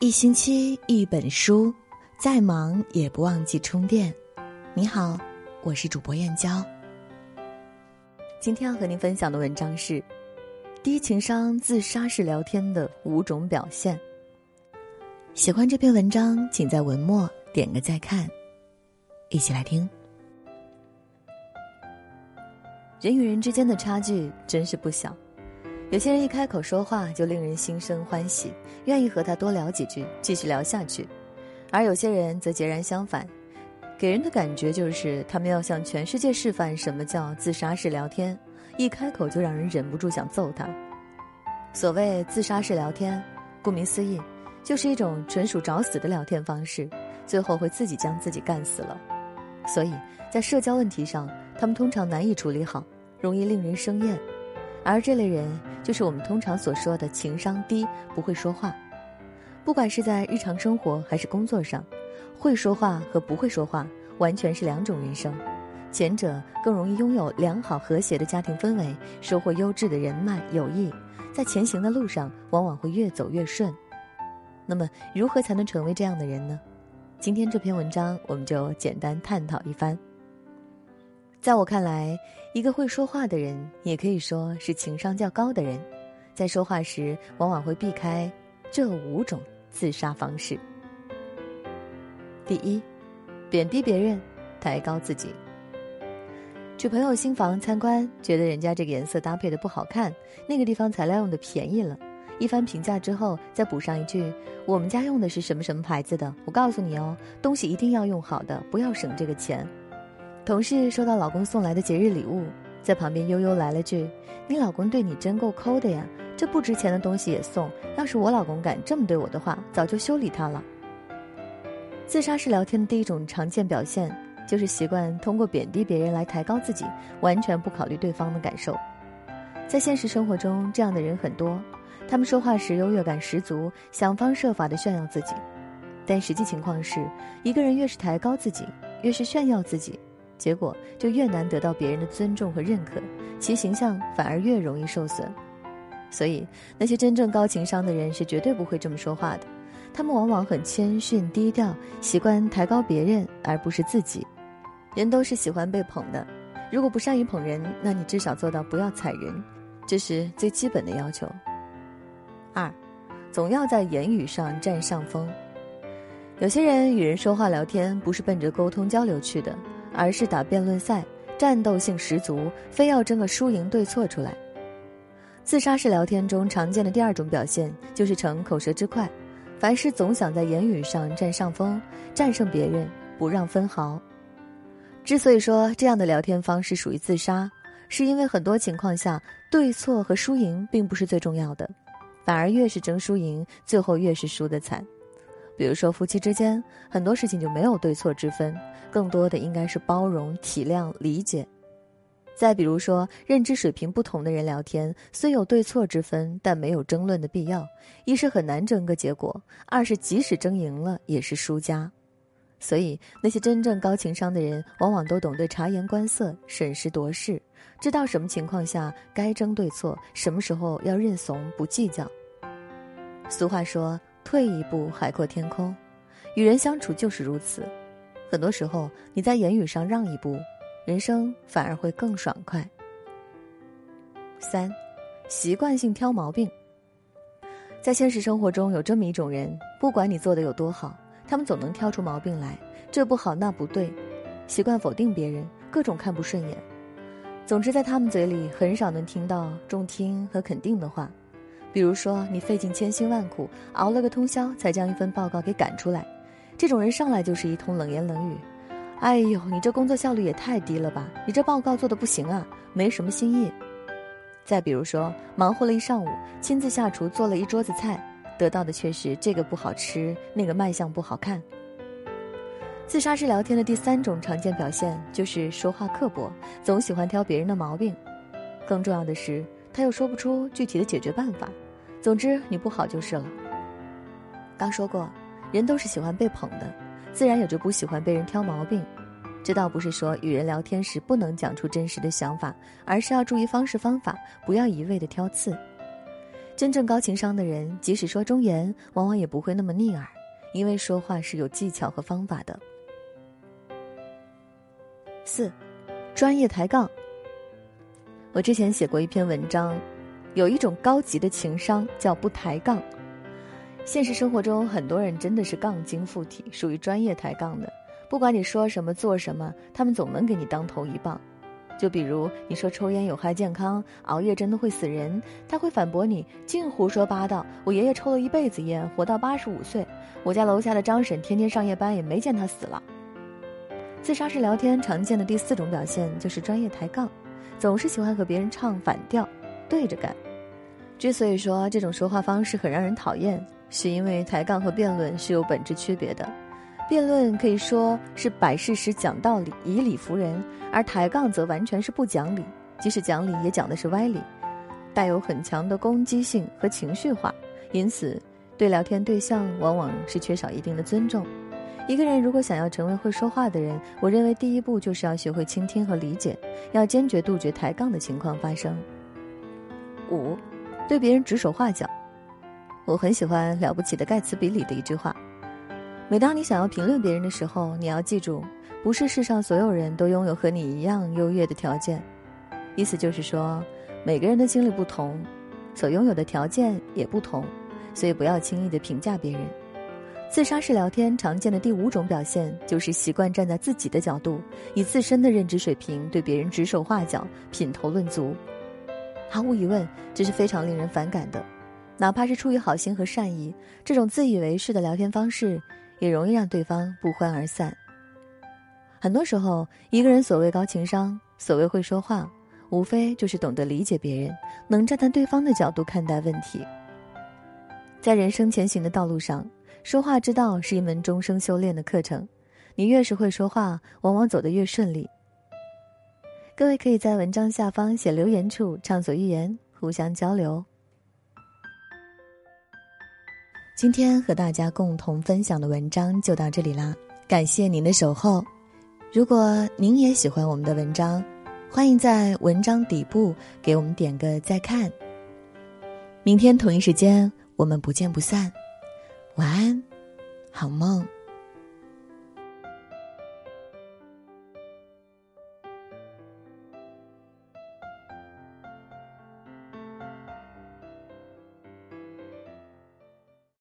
一星期一本书，再忙也不忘记充电。你好，我是主播燕娇。今天要和您分享的文章是：低情商自杀式聊天的五种表现。喜欢这篇文章，请在文末点个再看。一起来听。人与人之间的差距真是不小。有些人一开口说话就令人心生欢喜，愿意和他多聊几句，继续聊下去；而有些人则截然相反，给人的感觉就是他们要向全世界示范什么叫自杀式聊天，一开口就让人忍不住想揍他。所谓自杀式聊天，顾名思义，就是一种纯属找死的聊天方式，最后会自己将自己干死了。所以在社交问题上，他们通常难以处理好，容易令人生厌。而这类人就是我们通常所说的情商低、不会说话。不管是在日常生活还是工作上，会说话和不会说话完全是两种人生。前者更容易拥有良好和谐的家庭氛围，收获优质的人脉友谊，在前行的路上往往会越走越顺。那么，如何才能成为这样的人呢？今天这篇文章我们就简单探讨一番。在我看来，一个会说话的人，也可以说是情商较高的人，在说话时往往会避开这五种自杀方式。第一，贬低别人，抬高自己。去朋友新房参观，觉得人家这个颜色搭配的不好看，那个地方材料用的便宜了，一番评价之后，再补上一句：“我们家用的是什么什么牌子的？我告诉你哦，东西一定要用好的，不要省这个钱。”同事收到老公送来的节日礼物，在旁边悠悠来了句：“你老公对你真够抠的呀，这不值钱的东西也送。要是我老公敢这么对我的话，早就修理他了。”自杀式聊天的第一种常见表现，就是习惯通过贬低别人来抬高自己，完全不考虑对方的感受。在现实生活中，这样的人很多，他们说话时优越感十足，想方设法的炫耀自己。但实际情况是，一个人越是抬高自己，越是炫耀自己。结果就越难得到别人的尊重和认可，其形象反而越容易受损。所以，那些真正高情商的人是绝对不会这么说话的。他们往往很谦逊低调，习惯抬高别人而不是自己。人都是喜欢被捧的，如果不善于捧人，那你至少做到不要踩人，这是最基本的要求。二，总要在言语上占上风。有些人与人说话聊天，不是奔着沟通交流去的。而是打辩论赛，战斗性十足，非要争个输赢对错出来。自杀式聊天中常见的第二种表现就是逞口舌之快，凡事总想在言语上占上风，战胜别人，不让分毫。之所以说这样的聊天方式属于自杀，是因为很多情况下对错和输赢并不是最重要的，反而越是争输赢，最后越是输得惨。比如说，夫妻之间很多事情就没有对错之分，更多的应该是包容、体谅、理解。再比如说，认知水平不同的人聊天，虽有对错之分，但没有争论的必要。一是很难争个结果，二是即使争赢了也是输家。所以，那些真正高情商的人，往往都懂得察言观色、审时度势，知道什么情况下该争对错，什么时候要认怂不计较。俗话说。退一步，海阔天空。与人相处就是如此，很多时候你在言语上让一步，人生反而会更爽快。三，习惯性挑毛病。在现实生活中有这么一种人，不管你做的有多好，他们总能挑出毛病来，这不好那不对，习惯否定别人，各种看不顺眼。总之，在他们嘴里很少能听到中听和肯定的话。比如说，你费尽千辛万苦，熬了个通宵才将一份报告给赶出来，这种人上来就是一通冷言冷语。哎呦，你这工作效率也太低了吧！你这报告做的不行啊，没什么新意。再比如说，忙活了一上午，亲自下厨做了一桌子菜，得到的却是这个不好吃，那个卖相不好看。自杀式聊天的第三种常见表现就是说话刻薄，总喜欢挑别人的毛病。更重要的是。他又说不出具体的解决办法，总之你不好就是了。刚说过，人都是喜欢被捧的，自然也就不喜欢被人挑毛病。这倒不是说与人聊天时不能讲出真实的想法，而是要注意方式方法，不要一味的挑刺。真正高情商的人，即使说忠言，往往也不会那么逆耳，因为说话是有技巧和方法的。四，专业抬杠。我之前写过一篇文章，有一种高级的情商叫不抬杠。现实生活中，很多人真的是杠精附体，属于专业抬杠的。不管你说什么做什么，他们总能给你当头一棒。就比如你说抽烟有害健康，熬夜真的会死人，他会反驳你净胡说八道。我爷爷抽了一辈子烟，活到八十五岁。我家楼下的张婶天天上夜班，也没见他死了。自杀式聊天常见的第四种表现就是专业抬杠，总是喜欢和别人唱反调，对着干。之所以说这种说话方式很让人讨厌，是因为抬杠和辩论是有本质区别的。辩论可以说是摆事实、讲道理、以理服人，而抬杠则完全是不讲理，即使讲理也讲的是歪理，带有很强的攻击性和情绪化，因此对聊天对象往往是缺少一定的尊重。一个人如果想要成为会说话的人，我认为第一步就是要学会倾听和理解，要坚决杜绝抬杠的情况发生。五，对别人指手画脚。我很喜欢《了不起的盖茨比》里的一句话：每当你想要评论别人的时候，你要记住，不是世上所有人都拥有和你一样优越的条件。意思就是说，每个人的经历不同，所拥有的条件也不同，所以不要轻易的评价别人。自杀式聊天常见的第五种表现，就是习惯站在自己的角度，以自身的认知水平对别人指手画脚、品头论足。毫无疑问，这是非常令人反感的。哪怕是出于好心和善意，这种自以为是的聊天方式，也容易让对方不欢而散。很多时候，一个人所谓高情商，所谓会说话，无非就是懂得理解别人，能站在对方的角度看待问题。在人生前行的道路上。说话之道是一门终生修炼的课程，你越是会说话，往往走得越顺利。各位可以在文章下方写留言处畅所欲言，互相交流。今天和大家共同分享的文章就到这里啦，感谢您的守候。如果您也喜欢我们的文章，欢迎在文章底部给我们点个再看。明天同一时间，我们不见不散。晚安，好梦。